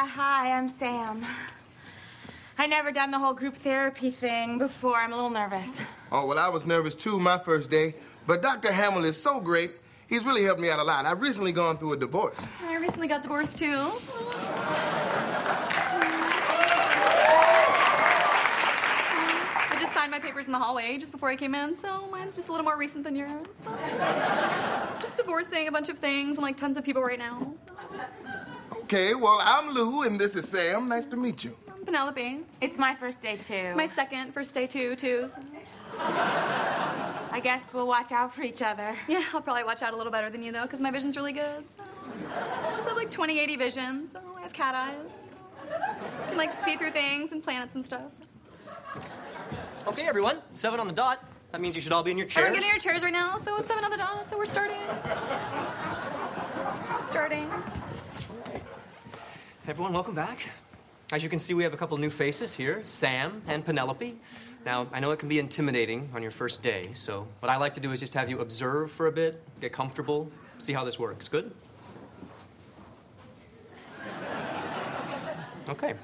Yeah, hi, I'm Sam. I never done the whole group therapy thing before. I'm a little nervous. Oh, well, I was nervous too my first day, but Dr. Hamill is so great. He's really helped me out a lot. I've recently gone through a divorce. I recently got divorced too. I just signed my papers in the hallway just before I came in, so mine's just a little more recent than yours. So. Just divorcing a bunch of things and like tons of people right now. Okay, well, I'm Lou, and this is Sam. Nice to meet you. I'm Penelope. It's my first day, too. It's my second first day too, too. So. I guess we'll watch out for each other. Yeah, I'll probably watch out a little better than you though, because my vision's really good. So. I also have like 20/80 vision, so I have cat eyes. I can like see through things and planets and stuff. So. Okay, everyone, seven on the dot. That means you should all be in your chairs. Everyone get in your chairs right now. So it's seven on the dot. So we're starting. Starting. Everyone, welcome back. As you can see, we have a couple new faces here, Sam and Penelope. Now, I know it can be intimidating on your first day, so what I like to do is just have you observe for a bit, get comfortable, see how this works. Good? Okay.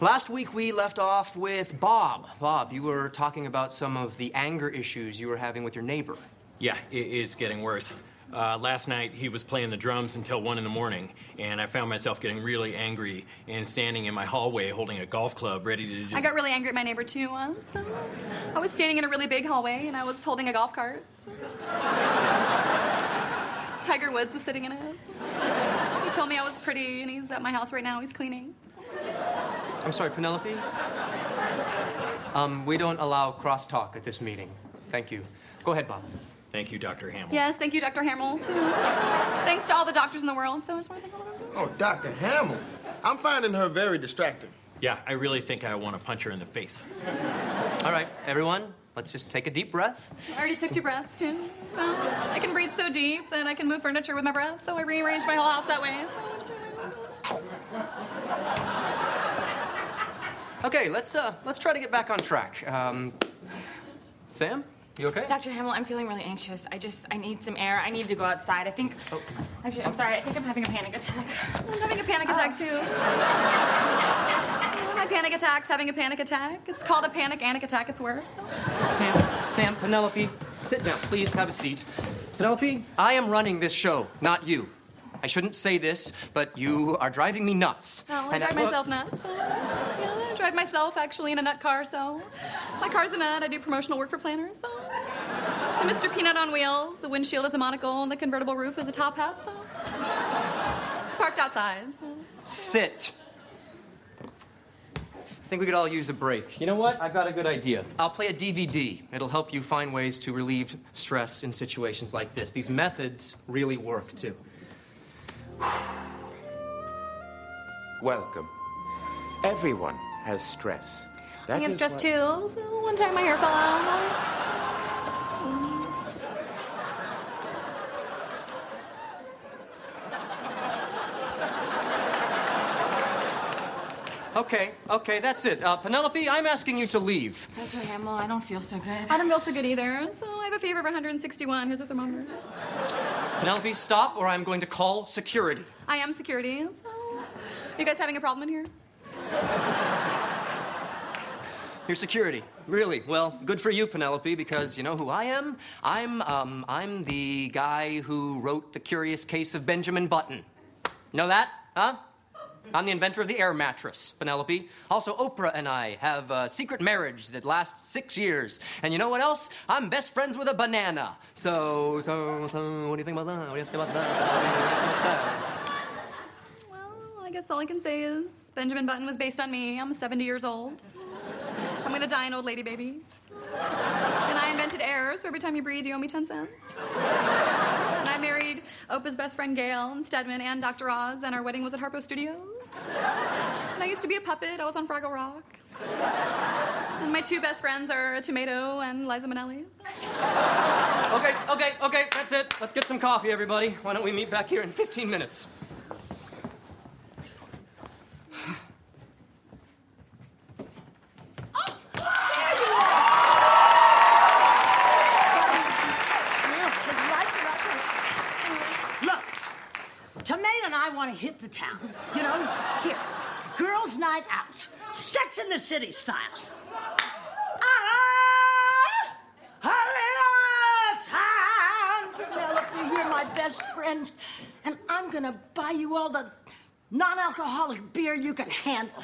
Last week we left off with Bob. Bob, you were talking about some of the anger issues you were having with your neighbor. Yeah, it is getting worse. Uh, last night he was playing the drums until one in the morning, and I found myself getting really angry and standing in my hallway holding a golf club, ready to just. I got really angry at my neighbor too once. So I was standing in a really big hallway and I was holding a golf cart. So. Tiger Woods was sitting in it. So. He told me I was pretty and he's at my house right now. He's cleaning. I'm sorry, Penelope? Um, we don't allow crosstalk at this meeting. Thank you. Go ahead, Bob. Thank you, Dr. Hamill. Yes, thank you, Dr. Hamill, too. Thanks to all the doctors in the world. So I just want to thank all of them. Oh, Dr. Hamill. I'm finding her very distracting. Yeah, I really think I want to punch her in the face. All right, everyone, let's just take a deep breath. I already took two breaths, too. So I can breathe so deep that I can move furniture with my breath. So I rearranged my whole house that way. So I just Okay, let's uh, let's try to get back on track. Um, Sam, you okay? Dr. Hamill, I'm feeling really anxious. I just, I need some air. I need to go outside. I think, oh. actually, I'm sorry. I think I'm having a panic attack. I'm having a panic ah. attack, too. My panic attack's having a panic attack. It's called a panic anic attack. It's worse. Sam, Sam, Penelope, sit down, please. Have a seat. Penelope, I am running this show, not you. I shouldn't say this, but you are driving me nuts. No, I And drive myself nuts. So, yeah, I drive myself actually in a nut car. So my car's a nut. I do promotional work for Planters. So it's a Mr. Peanut on wheels. The windshield is a monocle, and the convertible roof is a top hat. So it's parked outside. Sit. I think we could all use a break. You know what? I've got a good idea. I'll play a DVD. It'll help you find ways to relieve stress in situations like this. These methods really work, too. Welcome. Everyone has stress. That I am is stressed what- too. So one time my hair fell out. Okay, okay, that's it. Uh, Penelope, I'm asking you to leave. Dr. Hamill, I don't feel so good. I don't feel so good either. So I have a fever of 161. Here's a thermometer. Penelope, stop, or I'm going to call security. I am security. So you guys having a problem in here? Your security. Really? Well, good for you, Penelope, because you know who I am? I'm, um, I'm the guy who wrote The Curious Case of Benjamin Button. Know that? Huh? I'm the inventor of the air mattress, Penelope. Also, Oprah and I have a secret marriage that lasts six years. And you know what else? I'm best friends with a banana. So, so, so, what do you think about that? What do you have to say about that? Well, I guess all I can say is Benjamin Button was based on me. I'm 70 years old. so I'm gonna die an old lady baby. And I invented air, so every time you breathe, you owe me 10 cents. And I married Oprah's best friend Gayle and Stedman and Dr. Oz, and our wedding was at Harpo Studios. And I used to be a puppet. I was on Fraggle Rock. And my two best friends are Tomato and Liza Minnelli. Okay, okay, okay, that's it. Let's get some coffee, everybody. Why don't we meet back here in 15 minutes? Look, Tomato and I I want to hit the town. You know, here, girls' night out, Sex in the City style. Ah, a little town. Penelope, you're my best friend, and I'm gonna buy you all the non-alcoholic beer you can handle.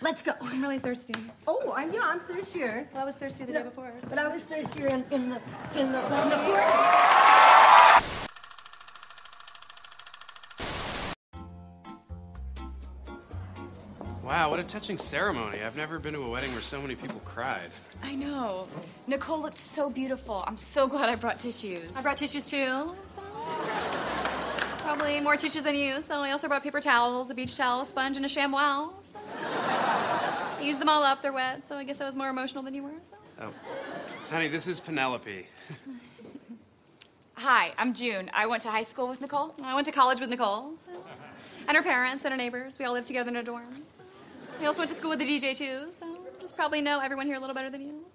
Let's go. I'm really thirsty. Oh, I know I'm thirstier. Well, I was thirsty the day before. But I was thirstier in, in the in the in the fourth. Wow, what a touching ceremony. I've never been to a wedding where so many people cried. I know. Nicole looked so beautiful. I'm so glad I brought tissues. I brought tissues too. Probably more tissues than you, so I also brought paper towels, a beach towel, a sponge, and a ShamWow. So. I used them all up, they're wet, so I guess I was more emotional than you were. So. Oh. Honey, this is Penelope. Hi, I'm June. I went to high school with Nicole. I went to college with Nicole, so. and her parents and her neighbors. We all lived together in a dorm. We also went to school with the DJ too, so just probably know everyone here a little better than you.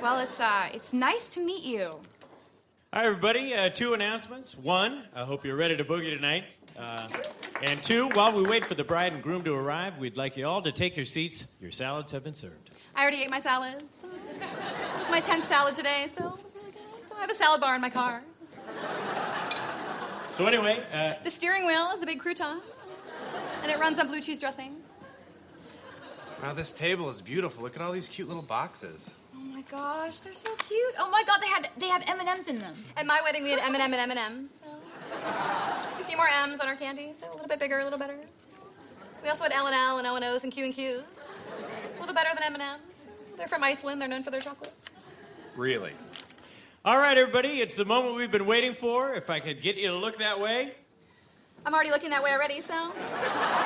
Well, it's uh, it's nice to meet you. Hi, everybody. Uh, two announcements. One, I hope you're ready to boogie tonight. Uh, and two, while we wait for the bride and groom to arrive, we'd like you all to take your seats. Your salads have been served. I already ate my salad. So it was my 10th salad today, so it was really good. So I have a salad bar in my car. So, anyway, uh, The steering wheel is a big crouton, and it runs on blue cheese dressing. Wow, this table is beautiful. Look at all these cute little boxes. Oh my gosh, they're so cute. Oh my god, they have they have M and M's in them. At my wedding, we had M&M and M&M's. So just a few more M's on our candy, so a little bit bigger, a little better. We also had L and L and O and O's and Q and Q's. A little better than M&M's. They're from Iceland. They're known for their chocolate. Really? all right, everybody, it's the moment we've been waiting for. If I could get you to look that way. I'm already looking that way already, so it's the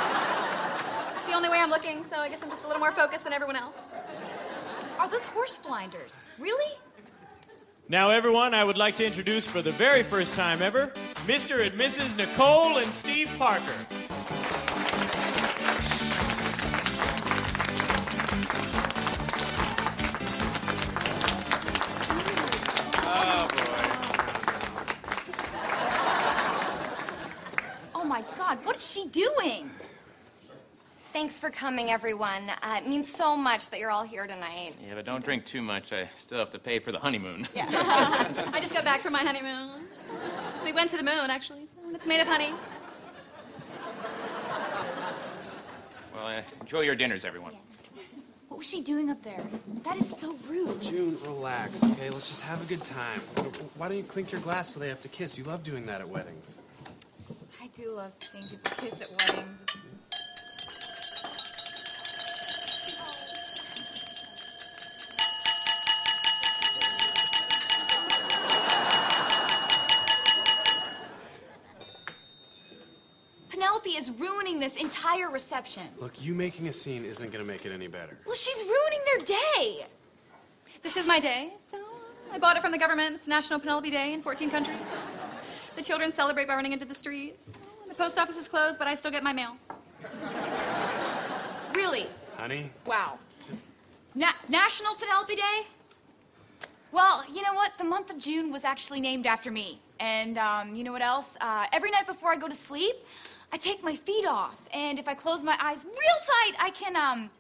only way I'm looking. So I guess I'm just a little more focused than everyone else. Are those horse blinders? Really? Now, everyone, I would like to introduce for the very first time ever Mr. and Mrs. Nicole and Steve Parker. Oh, boy. Oh my god, what is she doing? Thanks for coming, everyone. Uh, it means so much that you're all here tonight. Yeah, but don't drink too much. I still have to pay for the honeymoon. Yeah. I just got back from my honeymoon. We went to the moon, actually. So it's made of honey. Well, uh, enjoy your dinners, everyone. What was she doing up there? That is so rude. June, relax, okay? Let's just have a good time. Why don't you clink your glass so they have to kiss? You love doing that at weddings. I do love seeing people kiss at weddings. It's- Penelope is ruining this entire reception. Look, you making a scene isn't gonna make it any better. Well, she's ruining their day. This is my day, so I bought it from the government. It's National Penelope Day in 14 countries. The children celebrate by running into the streets. The post office is closed, but I still get my mail. Really? Honey? Wow. Na- National Penelope Day? Well, you know what? The month of June was actually named after me. And um, you know what else? Uh, every night before I go to sleep, I take my feet off. And if I close my eyes real tight, I can, um,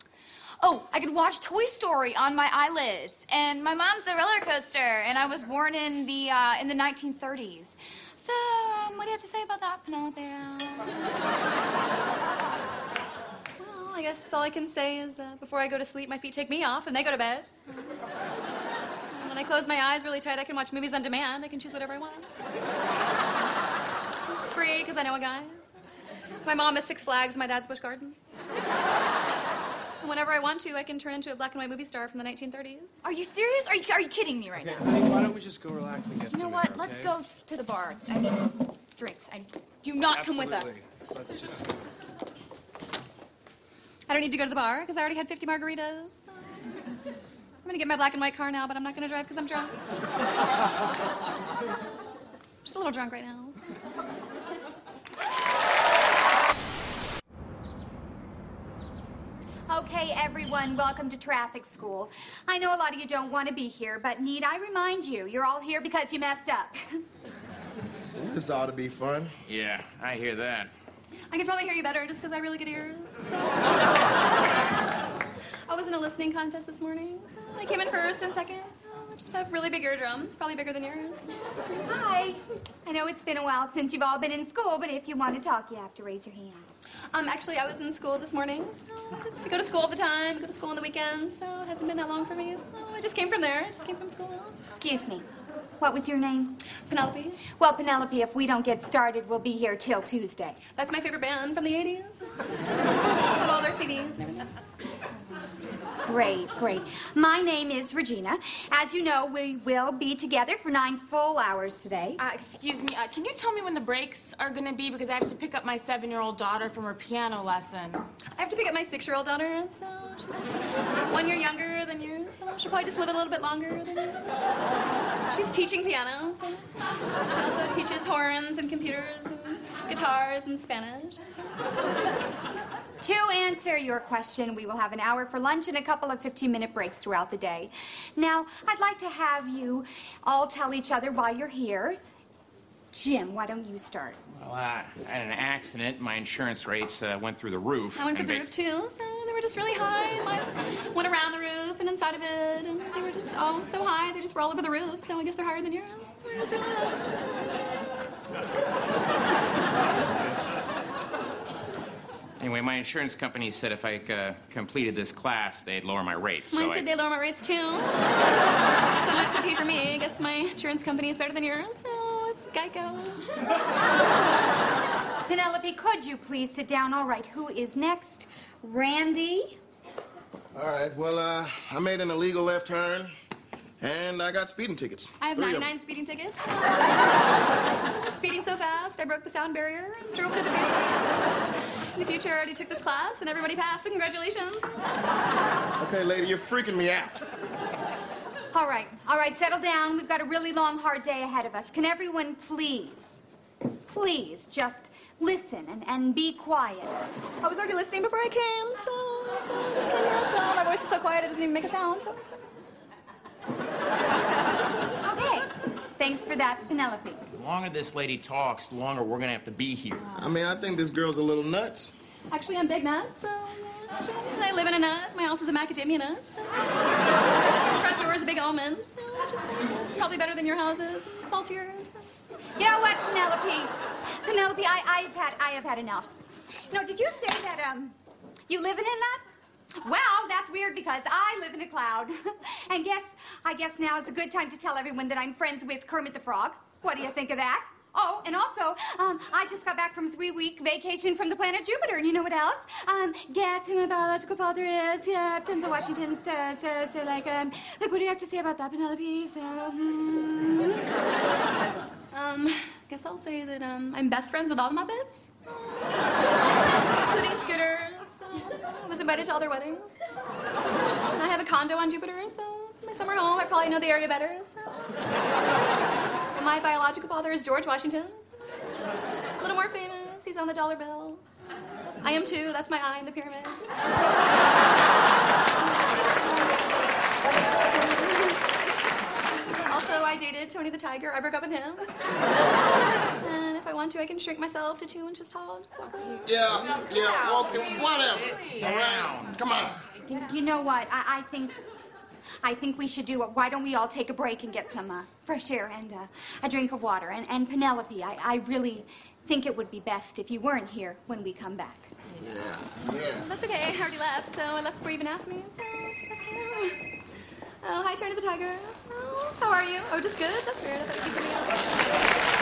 oh, I can watch Toy Story on my eyelids. And my mom's a roller coaster, and I was born in the, uh, in the 1930s. So, um, what do you have to say about that, Penelope? Well, I guess all I can say is that before I go to sleep, my feet take me off and they go to bed. And when I close my eyes really tight, I can watch movies on demand. I can choose whatever I want. It's free because I know a guy. My mom is Six Flags, my dad's Busch Gardens. And whenever I want to, I can turn into a black and white movie star from the 1930s. Are you serious? Are you, are you kidding me right Okay, now? honey, why don't we just go relax and get You know somewhere, what? Let's okay? go to the bar. I mean, drinks. I do not come with us. Absolutely. Let's just. I don't need to go to the bar because I already had 50 margaritas. I'm gonna get my black and white car now, but I'm not gonna drive because I'm drunk. Just a little drunk right now. Okay, everyone, welcome to traffic school. I know a lot of you don't want to be here, but need I remind you, you're all here because you messed up. This ought to be fun. Yeah, I hear that. I can probably hear you better just because I really good ears. So. I was in a listening contest this morning. So I came in first and second. Just have really big eardrums, probably bigger than yours. Hi. I know it's been a while since you've all been in school, but if you want to talk, you have to raise your hand. Um, actually, I was in school this morning. So I to go to school all the time, go to school on the weekends. So it hasn't been that long for me. So I just came from there. I just came from school. Excuse me. What was your name? Penelope. Well, Penelope, if we don't get started, we'll be here till Tuesday. That's my favorite band from the 80s. Love all their CDs and everything. Great, great. My name is Regina. As you know, we will be together for nine full hours today. Uh, excuse me, uh, can you tell me when the breaks are gonna be? Because I have to pick up my seven year old daughter from her piano lesson. I have to pick up my six-year-old daughter, so one year younger than yours, so she'll probably just live a little bit longer than you. She's teaching piano, so she also teaches horns and computers and guitars and Spanish. To answer your question, we will have an hour for lunch and a couple of 15 minute breaks throughout the day. Now, I'd like to have you all tell each other why you're here. Jim, why don't you start? Well, uh, I had an accident. My insurance rates uh, went through the roof. I went through the roof too, so they were just really high. And I went around the roof and inside of it, and they were just all so high. They just were all over the roof. So I guess they're higher than yours. They're just really Anyway, my insurance company said if I uh, completed this class, they'd lower my rates. Mine so said I... they lower my rates too. so much they pay for me. I guess my insurance company is better than yours, so it's Geico. Penelope, could you please sit down? All right, who is next? Randy? All right, well, uh, I made an illegal left turn, and I got speeding tickets. I have Three 99 speeding tickets. I was just speeding so fast, I broke the sound barrier and drove through the future. In the future, I already took this class, and everybody passed, so congratulations. Okay, lady, you're freaking me out. All right, all right, settle down. We've got a really long, hard day ahead of us. Can everyone please, please just listen and, and be quiet? I was already listening before I came, so, so I just came here, so my voice is so quiet it doesn't even make a sound, so. Okay, thanks for that, Penelope. The longer this lady talks, the longer we're gonna have to be here. I mean, I think this girl's a little nuts. Actually, I'm Big nuts, so yeah. I live in a nut. My house is a macadamia nut. So. The front door is a big almond, so just, it's probably better than your houses. Saltier. So. You know what, Penelope? Penelope, I, I've had, I have had enough. You know, did you say that um, you live in a nut? Well, that's weird because I live in a cloud. and guess, I guess now is a good time to tell everyone that I'm friends with Kermit the Frog. What do you think of that? Oh, and also, um, I just got back from three-week vacation from the planet Jupiter, and you know what else? Um, guess who my biological father is? Yeah, Denzel Washington. So, so, so, like, um, like, what do you have to say about that, Penelope? So, hmm. Um, guess I'll say that um, I'm best friends with all the Muppets, including Scooter. So I was invited to all their weddings. And I have a condo on Jupiter, so it's my summer home. I probably know the area better. So. And my biological father is George Washington. A little more famous. He's on the dollar bill. I am too. That's my eye in the pyramid. Also, I dated Tony the Tiger. I broke up with him. And if I want to, I can shrink myself to two inches tall. Just walk. Yeah, yeah, okay, whatever. All right, come on. You, you know what? I, I think, I think we should do it. Why don't we all take a break and get some uh, fresh air and uh, a drink of water? And, and Penelope, I, I really think it would be best if you weren't here when we come back. Yeah, yeah. That's okay. I already left, so I left before you even asked me. So it's okay. Oh, hi, Tony the Tiger. Oh, how are you? Oh, just good? That's weird. I thought you'd be something else.